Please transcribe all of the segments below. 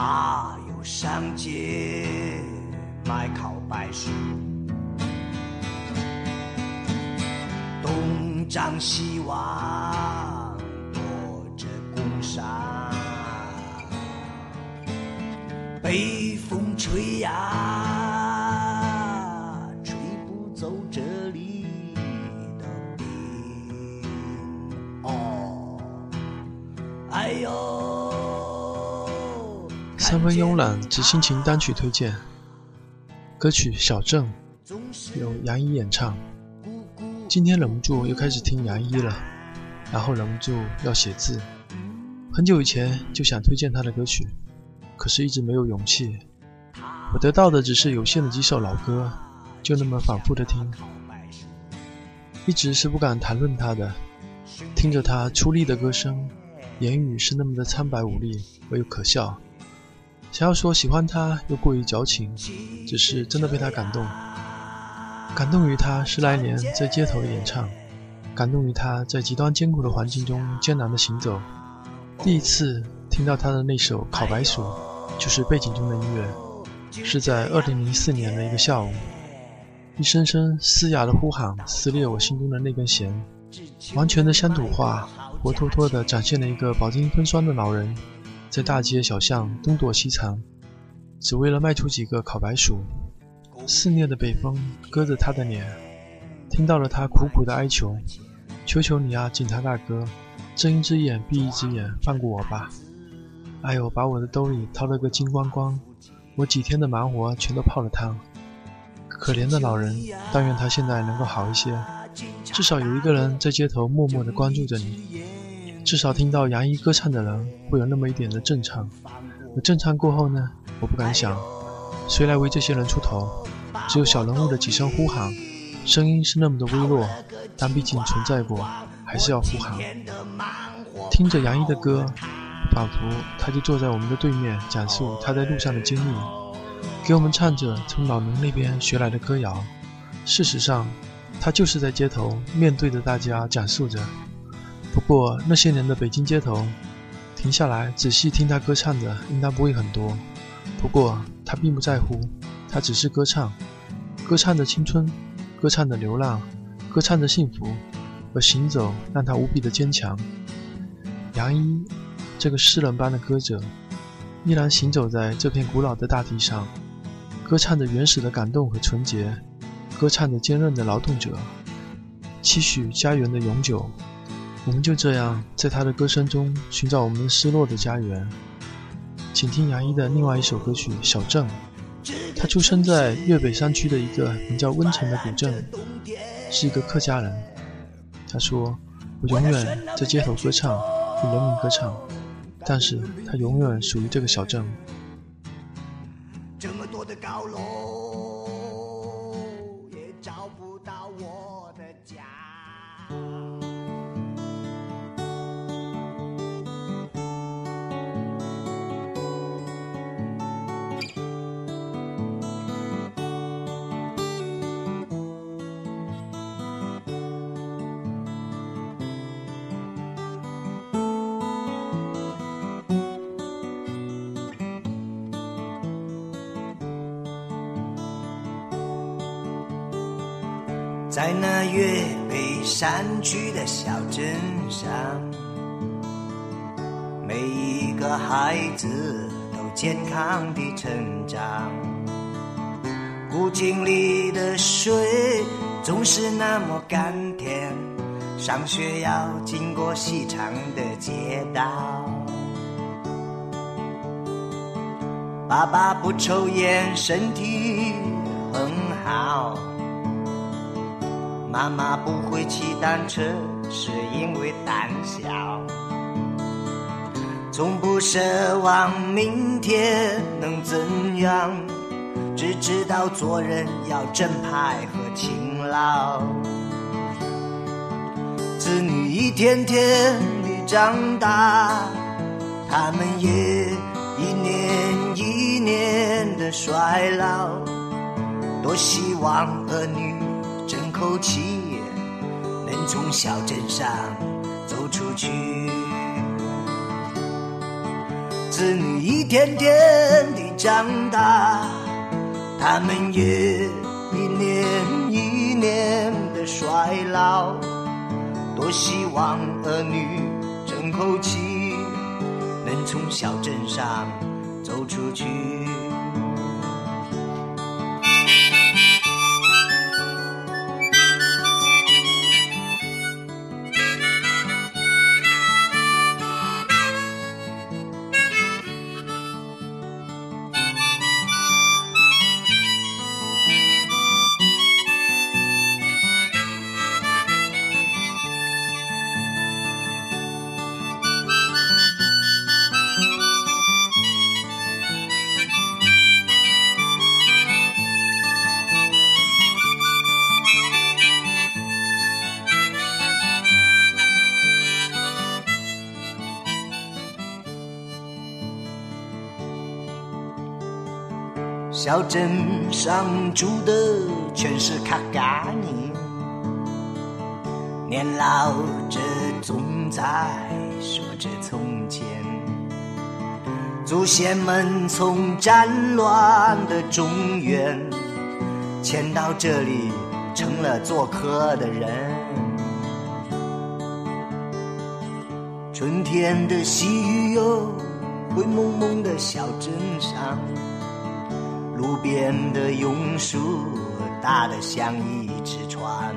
他有上街卖烤白薯。东张西望躲着工商北风吹呀吹不走这里的冰。哦哎哟三分慵懒之心情单曲推荐，歌曲《小镇》由杨一演唱。今天忍不住又开始听杨一了，然后忍不住要写字。很久以前就想推荐他的歌曲，可是一直没有勇气。我得到的只是有限的几首老歌，就那么反复的听，一直是不敢谈论他的。听着他出力的歌声，言语是那么的苍白无力，唯有可笑。想要说喜欢他又过于矫情，只是真的被他感动，感动于他十来年在街头的演唱，感动于他在极端艰苦的环境中艰难的行走。第一次听到他的那首《烤白薯》，就是背景中的音乐，是在二零零四年的一个下午，一声声嘶哑的呼喊撕裂我心中的那根弦，完全的乡土化，活脱脱的展现了一个饱经风霜的老人。在大街小巷东躲西藏，只为了卖出几个烤白薯。肆虐的北风割着他的脸，听到了他苦苦的哀求：“求求你啊，警察大哥，睁一只眼闭一只眼，放过我吧！”哎呦，把我的兜里掏了个精光光，我几天的忙活全都泡了汤。可怜的老人，但愿他现在能够好一些，至少有一个人在街头默默地关注着你。至少听到杨一歌唱的人会有那么一点的震颤，而震颤过后呢？我不敢想，谁来为这些人出头？只有小人物的几声呼喊，声音是那么的微弱，但毕竟存在过，还是要呼喊。听着杨一的歌，仿佛他就坐在我们的对面，讲述他在路上的经历，给我们唱着从老农那边学来的歌谣。事实上，他就是在街头面对着大家讲述着。不过那些年的北京街头，停下来仔细听他歌唱的，应当不会很多。不过他并不在乎，他只是歌唱，歌唱着青春，歌唱着流浪，歌唱着幸福，而行走让他无比的坚强。杨一，这个诗人般的歌者，依然行走在这片古老的大地上，歌唱着原始的感动和纯洁，歌唱着坚韧的劳动者，期许家园的永久。我们就这样在他的歌声中寻找我们失落的家园。请听杨一的另外一首歌曲《小镇》。他出生在粤北山区的一个名叫温城的古镇，是一个客家人。他说：“我永远在街头歌唱，为人民歌唱，但是他永远属于这个小镇。”这么多的高楼，在那粤北山区的小镇上，每一个孩子都健康地成长。古井里的水总是那么甘甜，上学要经过细长的街道。爸爸不抽烟，身体很好。妈妈不会骑单车，是因为胆小。从不奢望明天能怎样，只知道做人要正派和勤劳。子女一天天的长大，他们也一年一年的衰老。多希望儿女。口气能从小镇上走出去，子女一天天地长大，他们也一年一年的衰老。多希望儿女争口气，能从小镇上走出去。小镇上住的全是卡嘎尼，年老者总在说着从前，祖先们从战乱的中原迁到这里，成了做客的人。春天的细雨哟，灰蒙蒙的小镇上。路边的榕树大得像一只船，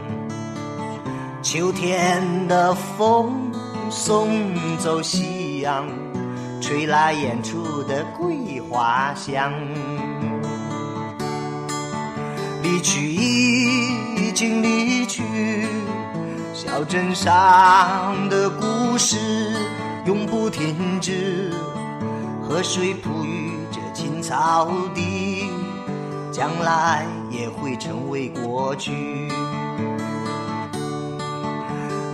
秋天的风送走夕阳，吹来远处的桂花香。离去已经离去，小镇上的故事永不停止，河水哺育青草地。将来也会成为过去，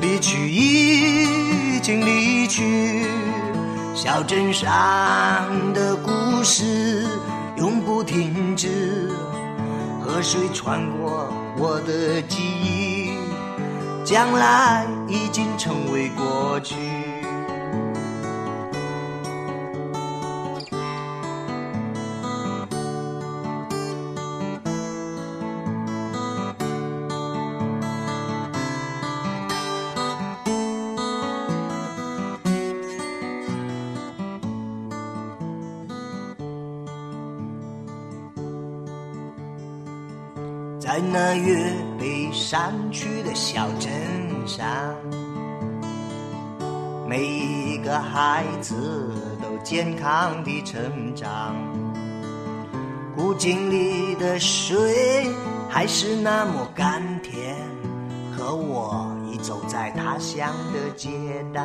离去已经离去，小镇上的故事永不停止。河水穿过我的记忆，将来已经成为过去。在那越北山区的小镇上，每一个孩子都健康的成长。古井里的水还是那么甘甜，可我已走在他乡的街道。